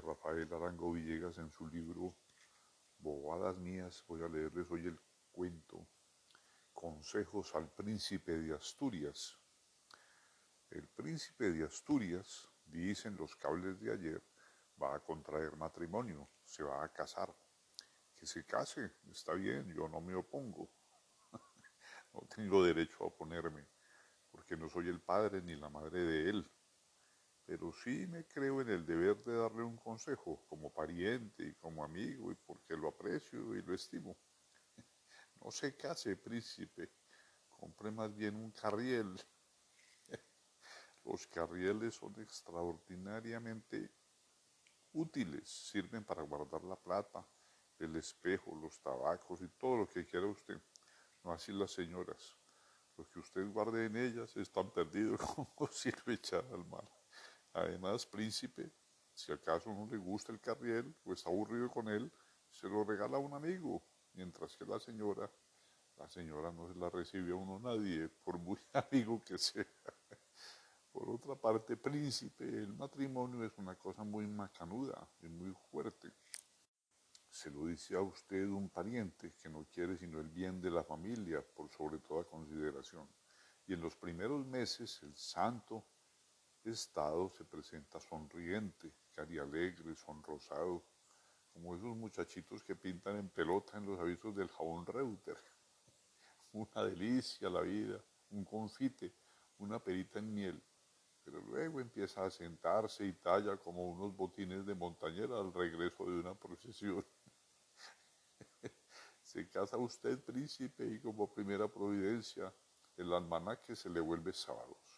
Rafael Arango Villegas en su libro Bobadas mías. Voy a leerles hoy el cuento Consejos al príncipe de Asturias. El príncipe de Asturias, dicen los cables de ayer, va a contraer matrimonio, se va a casar. Que se case, está bien, yo no me opongo. no tengo derecho a oponerme, porque no soy el padre ni la madre de él pero sí me creo en el deber de darle un consejo como pariente y como amigo y porque lo aprecio y lo estimo. No se case, príncipe, compre más bien un carriel. Los carrieles son extraordinariamente útiles, sirven para guardar la plata, el espejo, los tabacos y todo lo que quiera usted. No así las señoras. Lo que usted guarde en ellas es tan perdido como si lo echara al mar. Además, príncipe, si acaso no le gusta el carriel o está aburrido con él, se lo regala a un amigo, mientras que la señora, la señora no se la recibe a uno nadie, por muy amigo que sea. Por otra parte, príncipe, el matrimonio es una cosa muy macanuda y muy fuerte. Se lo dice a usted un pariente que no quiere sino el bien de la familia por sobre toda consideración. Y en los primeros meses el santo estado se presenta sonriente, carialegre, sonrosado, como esos muchachitos que pintan en pelota en los avisos del jabón Reuter. Una delicia la vida, un confite, una perita en miel. Pero luego empieza a sentarse y talla como unos botines de montañera al regreso de una procesión. se casa usted príncipe y como primera providencia el almanaque se le vuelve sábados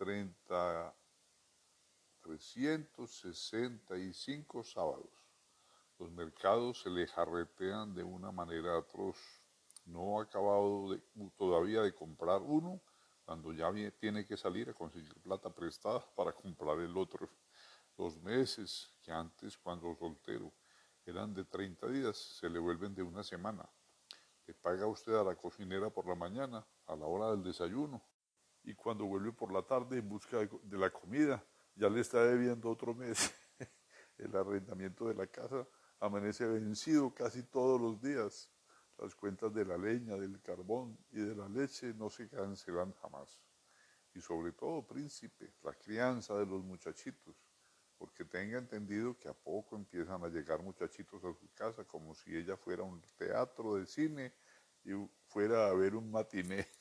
30, 365 sábados. Los mercados se le jarretean de una manera atroz. No ha acabado todavía de comprar uno cuando ya tiene que salir a conseguir plata prestada para comprar el otro. Los meses que antes, cuando soltero, eran de 30 días, se le vuelven de una semana. Le paga usted a la cocinera por la mañana, a la hora del desayuno, y cuando vuelve por la tarde en busca de la comida, ya le está debiendo otro mes. El arrendamiento de la casa amanece vencido casi todos los días. Las cuentas de la leña, del carbón y de la leche no se cancelan jamás. Y sobre todo, príncipe, la crianza de los muchachitos, porque tenga entendido que a poco empiezan a llegar muchachitos a su casa como si ella fuera un teatro de cine y fuera a ver un matiné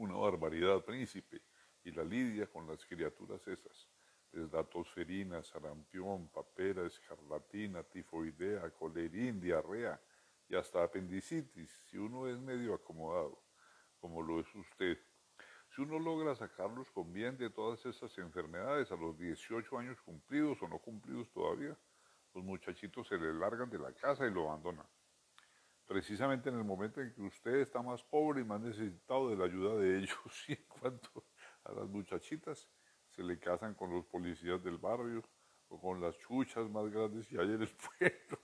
una barbaridad, príncipe, y la lidia con las criaturas esas. Les da tosferina, sarampión, papera, escarlatina, tifoidea, colerín, diarrea y hasta apendicitis, si uno es medio acomodado, como lo es usted. Si uno logra sacarlos con bien de todas esas enfermedades a los 18 años cumplidos o no cumplidos todavía, los muchachitos se le largan de la casa y lo abandonan precisamente en el momento en que usted está más pobre y más necesitado de la ayuda de ellos. Y en cuanto a las muchachitas, se le casan con los policías del barrio o con las chuchas más grandes que hay en el pueblo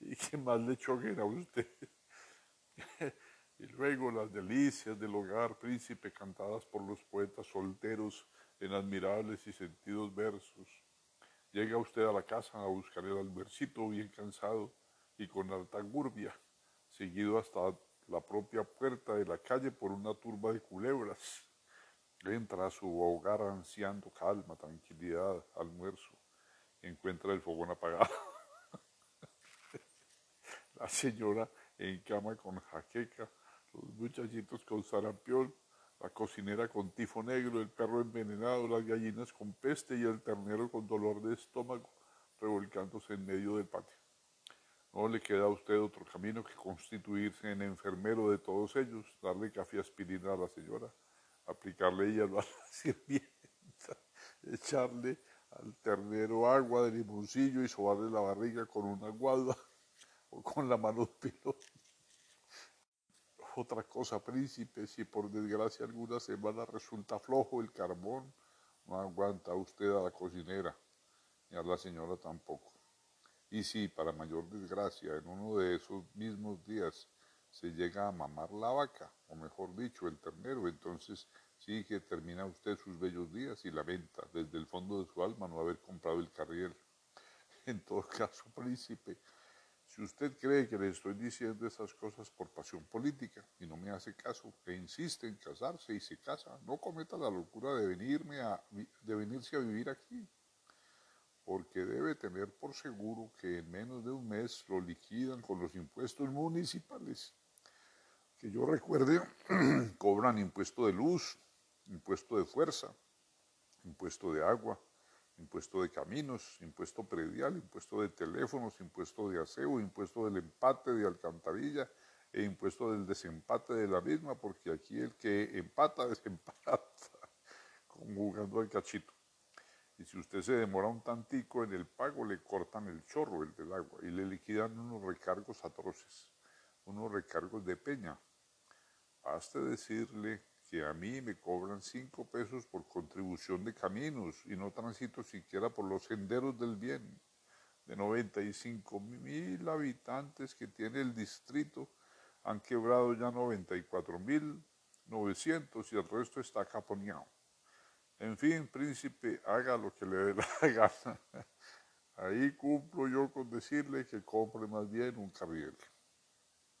y que más le choquen a usted. y luego las delicias del hogar príncipe cantadas por los poetas solteros en admirables y sentidos versos. Llega usted a la casa a buscar el albercito bien cansado y con alta gurbia seguido hasta la propia puerta de la calle por una turba de culebras. Entra a su hogar ansiando calma, tranquilidad, almuerzo. encuentra el fogón apagado. la señora en cama con jaqueca, los muchachitos con sarampión, la cocinera con tifo negro, el perro envenenado, las gallinas con peste y el ternero con dolor de estómago revolcándose en medio del patio. No le queda a usted otro camino que constituirse en enfermero de todos ellos, darle café aspirina a la señora, aplicarle ella a la sirvienta, echarle al ternero agua de limoncillo y sobarle la barriga con una guada o con la mano de pelo. Otra cosa, príncipe, si por desgracia alguna semana resulta flojo el carbón, no aguanta usted a la cocinera, ni a la señora tampoco. Y si, para mayor desgracia, en uno de esos mismos días se llega a mamar la vaca, o mejor dicho, el ternero, entonces Sí que termina usted sus bellos días y lamenta desde el fondo de su alma no haber comprado el carriel. En todo caso, príncipe, si usted cree que le estoy diciendo esas cosas por pasión política y no me hace caso e insiste en casarse y se casa, no cometa la locura de, venirme a, de venirse a vivir aquí, porque debe tener por seguro que en menos de un mes lo liquidan con los impuestos municipales. Que yo recuerde, cobran impuesto de luz, impuesto de fuerza, impuesto de agua, impuesto de caminos, impuesto predial, impuesto de teléfonos, impuesto de aseo, impuesto del empate de alcantarilla e impuesto del desempate de la misma, porque aquí el que empata, desempata, jugando al cachito. Y si usted se demora un tantico en el pago, le cortan el chorro, el del agua, y le liquidan unos recargos atroces, unos recargos de peña. Baste decirle que a mí me cobran cinco pesos por contribución de caminos y no transito siquiera por los senderos del bien. De 95 mil habitantes que tiene el distrito, han quebrado ya 94 mil 900 y el resto está caponeado. En fin, príncipe, haga lo que le dé la gana. Ahí cumplo yo con decirle que compre más bien un carriel.